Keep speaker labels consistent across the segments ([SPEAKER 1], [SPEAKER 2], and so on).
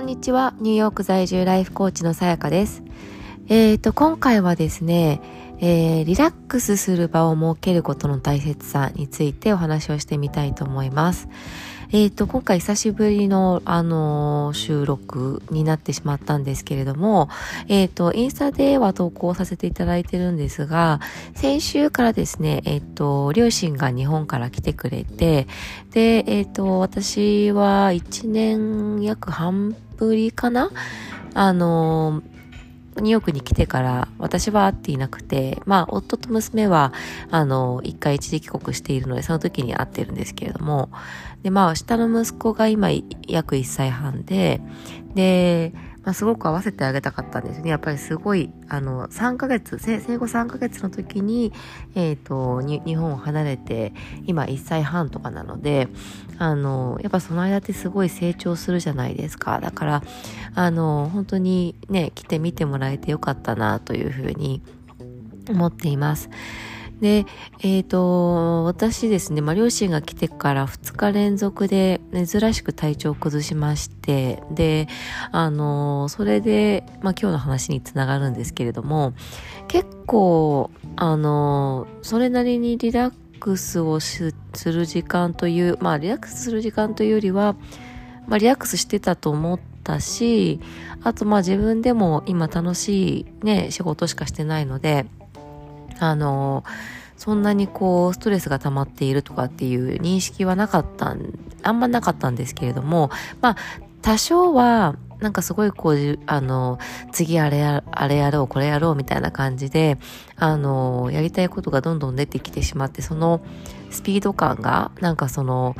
[SPEAKER 1] こんにちは。ニューヨーク在住ライフコーチのさやかです。えっ、ー、と、今回はですね、えー、リラックスする場を設けることの大切さについてお話をしてみたいと思います。えっ、ー、と、今回久しぶりの、あのー、収録になってしまったんですけれども、えっ、ー、と、インスタでは投稿させていただいてるんですが、先週からですね、えっ、と、両親が日本から来てくれて、で、えっ、と、私は1年約半ぶりかな？あのニューヨークに来てから私は会っていなくて、まあ、夫と娘は、あの、一回一時帰国しているので、その時に会ってるんですけれども、で、まあ、下の息子が今約1歳半で、で、まあ、すごく合わせてあげたかったんですね。やっぱりすごい、あの、3ヶ月、生後3ヶ月の時に、えっ、ー、と、日本を離れて、今1歳半とかなので、あの、やっぱその間ってすごい成長するじゃないですか。だから、あの、本当にね、来てみてもらえてよかったな、というふうに思っています。で、えっ、ー、と、私ですね、まあ、両親が来てから2日連続で珍しく体調を崩しまして、で、あの、それで、まあ、今日の話につながるんですけれども、結構、あの、それなりにリラックスをする時間という、まあ、リラックスする時間というよりは、まあ、リラックスしてたと思ったし、あと、まあ、自分でも今楽しいね、仕事しかしてないので、あの、そんなにこう、ストレスが溜まっているとかっていう認識はなかったんあんまなかったんですけれども、まあ、多少は、なんかすごいこう、あの、次あれや、あれやろう、これやろうみたいな感じで、あの、やりたいことがどんどん出てきてしまって、そのスピード感が、なんかその、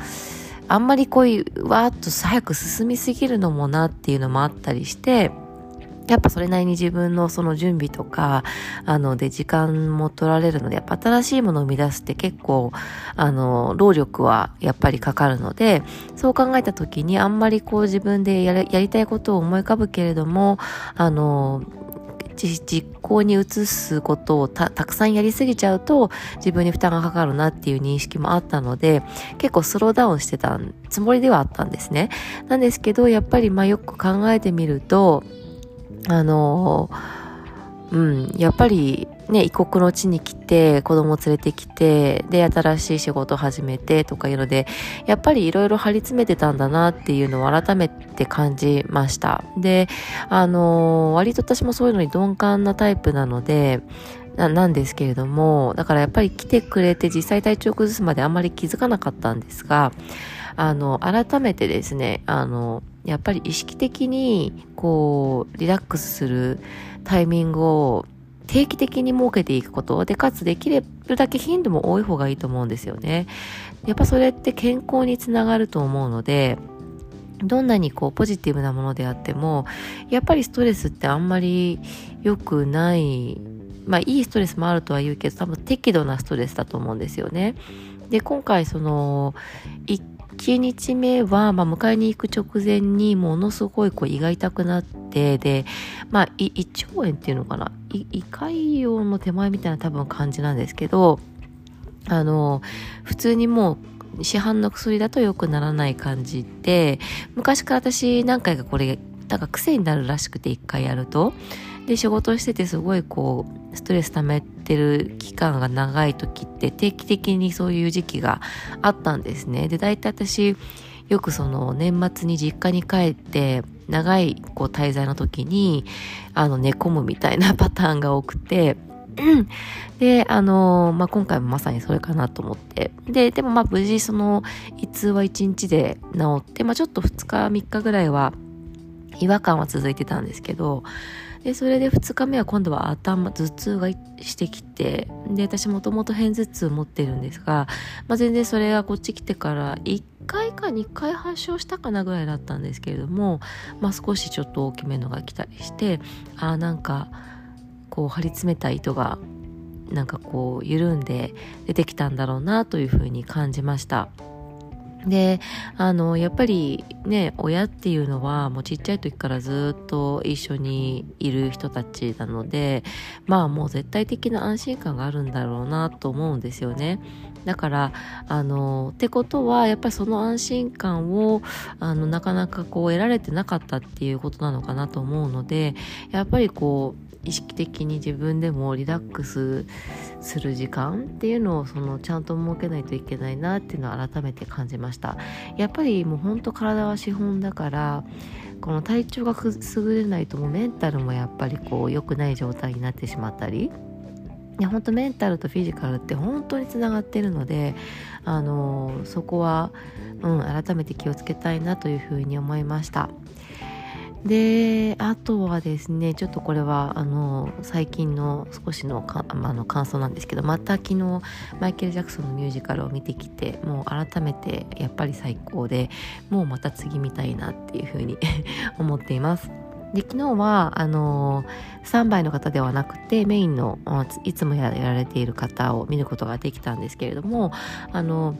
[SPEAKER 1] あんまりこういう、わーっと早く進みすぎるのもなっていうのもあったりして、やっぱそれなりに自分のその準備とか、あの、で時間も取られるので、やっぱ新しいものを生み出すって結構、あの、労力はやっぱりかかるので、そう考えた時にあんまりこう自分でやりたいことを思い浮かぶけれども、あの、実行に移すことをたくさんやりすぎちゃうと自分に負担がかかるなっていう認識もあったので結構スローダウンしてたつもりではあったんですね。なんですけどやっぱりまあよく考えてみるとあのうん、やっぱりね、異国の地に来て、子供連れてきて、で、新しい仕事を始めてとかいうので、やっぱりいろいろ張り詰めてたんだなっていうのを改めて感じました。で、あの割と私もそういうのに鈍感なタイプなので、ななんですけれども、だからやっぱり来てくれて実際体調崩すまであんまり気づかなかったんですが、あの、改めてですね、あの、やっぱり意識的に、こう、リラックスするタイミングを定期的に設けていくことで、かつできるだけ頻度も多い方がいいと思うんですよね。やっぱそれって健康につながると思うので、どんなにこうポジティブなものであっても、やっぱりストレスってあんまり良くない、まあいいストレスもあるとは言うけど、多分適度なストレスだと思うんですよね。で、今回その、1日目は、まあ、迎えに行く直前にものすごいこう胃が痛くなって、で、まあ、胃腸炎っていうのかな？胃潰瘍の手前みたいな多分感じなんですけど、あの、普通にもう市販の薬だと良くならない感じで、昔から私何回かこれ、なんか癖になるらしくて一回やると。で、仕事しててすごいこう、ストレス溜めてる期間が長い時って定期的にそういう時期があったんですね。で、大体私、よくその年末に実家に帰って長いこう滞在の時にあの寝込むみたいなパターンが多くてで、あのまあ、今回もまさにそれかなと思って。で、でもま無事その胃痛は1日で治って、まあちょっと2日3日ぐらいは違和感は続いてたんですけど、でそれで2日目は今度は頭頭痛がしてきてで私もともと片頭痛持ってるんですが、まあ、全然それがこっち来てから1回か2回発症したかなぐらいだったんですけれども、まあ、少しちょっと大きめのが来たりしてあなんかこう張り詰めた糸がなんかこう緩んで出てきたんだろうなというふうに感じました。で、あの、やっぱりね、親っていうのはもうちっちゃい時からずっと一緒にいる人たちなので、まあもう絶対的な安心感があるんだろうなと思うんですよね。だから、あの、ってことは、やっぱりその安心感を、あの、なかなかこう得られてなかったっていうことなのかなと思うので、やっぱりこう、意識的に自分でもリラックスする時間っていうのをそのちゃんと設けないといけないなっていうのを改めて感じました。やっぱりもうほんと体は資本だからこの体調が優れないともうメンタルもやっぱりこう良くない状態になってしまったりいや本当メンタルとフィジカルって本当につながってるのであのそこは、うん、改めて気をつけたいなというふうに思いました。であとはですねちょっとこれはあの最近の少しのかあの感想なんですけどまた昨日マイケル・ジャクソンのミュージカルを見てきてもう改めてやっぱり最高でもうまた次見たいなっていうふうに 思っています。で昨日はあのスタンバイの方ではなくてメインのいつもやられている方を見ることができたんですけれどもあの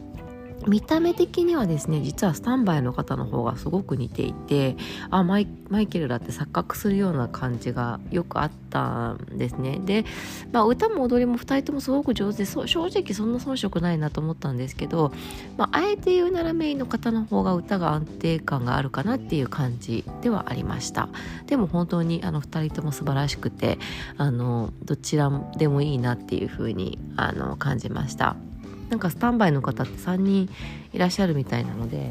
[SPEAKER 1] 見た目的にはですね実はスタンバイの方の方がすごく似ていてあマイケルだって錯覚するような感じがよくあったんですねで、まあ、歌も踊りも2人ともすごく上手で正直そんな遜色ないなと思ったんですけど、まあ、あえて言うならメインの方の方が歌が安定感があるかなっていう感じではありましたでも本当にあの2人とも素晴らしくてあのどちらでもいいなっていう風にあに感じました。なんかスタンバイの方って3人いらっしゃるみたいなので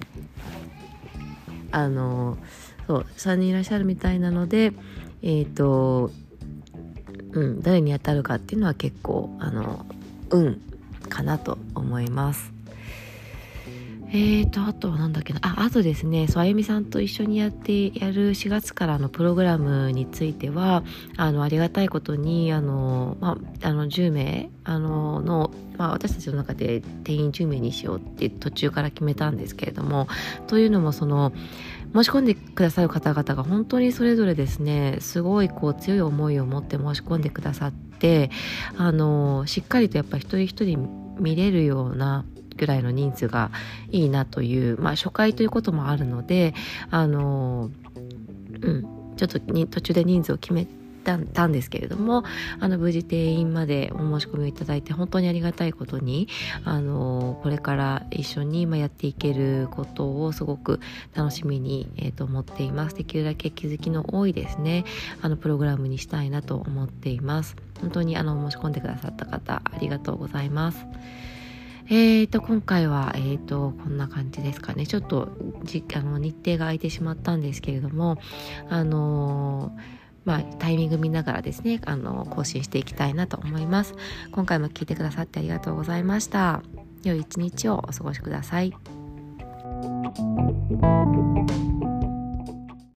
[SPEAKER 1] あのそう3人いらっしゃるみたいなのでえっ、ー、とうん誰に当たるかっていうのは結構あの運かなと思います。えーと、あとはなんだっけな。あ、あとですね、そう、あゆみさんと一緒にやってやる4月からのプログラムについては、あの、ありがたいことに、あの、まあ、あの、10名、あの、の、まあ、私たちの中で定員10名にしようって途中から決めたんですけれども、というのも、その、申し込んでくださる方々が本当にそれぞれですね、すごいこう強い思いを持って申し込んでくださって、あの、しっかりとやっぱ一人一人見れるような、ぐらいの人数がいいなという、まあ、初回ということもあるのであの、うん、ちょっとに途中で人数を決めたんですけれどもあの無事定員までお申し込みをいただいて本当にありがたいことにあのこれから一緒に今やっていけることをすごく楽しみに、えー、と思っています。できるだけ気づきの多いですねあのプログラムにしたいなと思っています。本当にあの申し込んでくださった方ありがとうございます。えーと、今回は、えーと、こんな感じですかね。ちょっとじあの日程が空いてしまったんですけれども、あのまあ、タイミング見ながらですね、あの、更新していきたいなと思います。今回も聞いてくださってありがとうございました。良い一日をお過ごしください。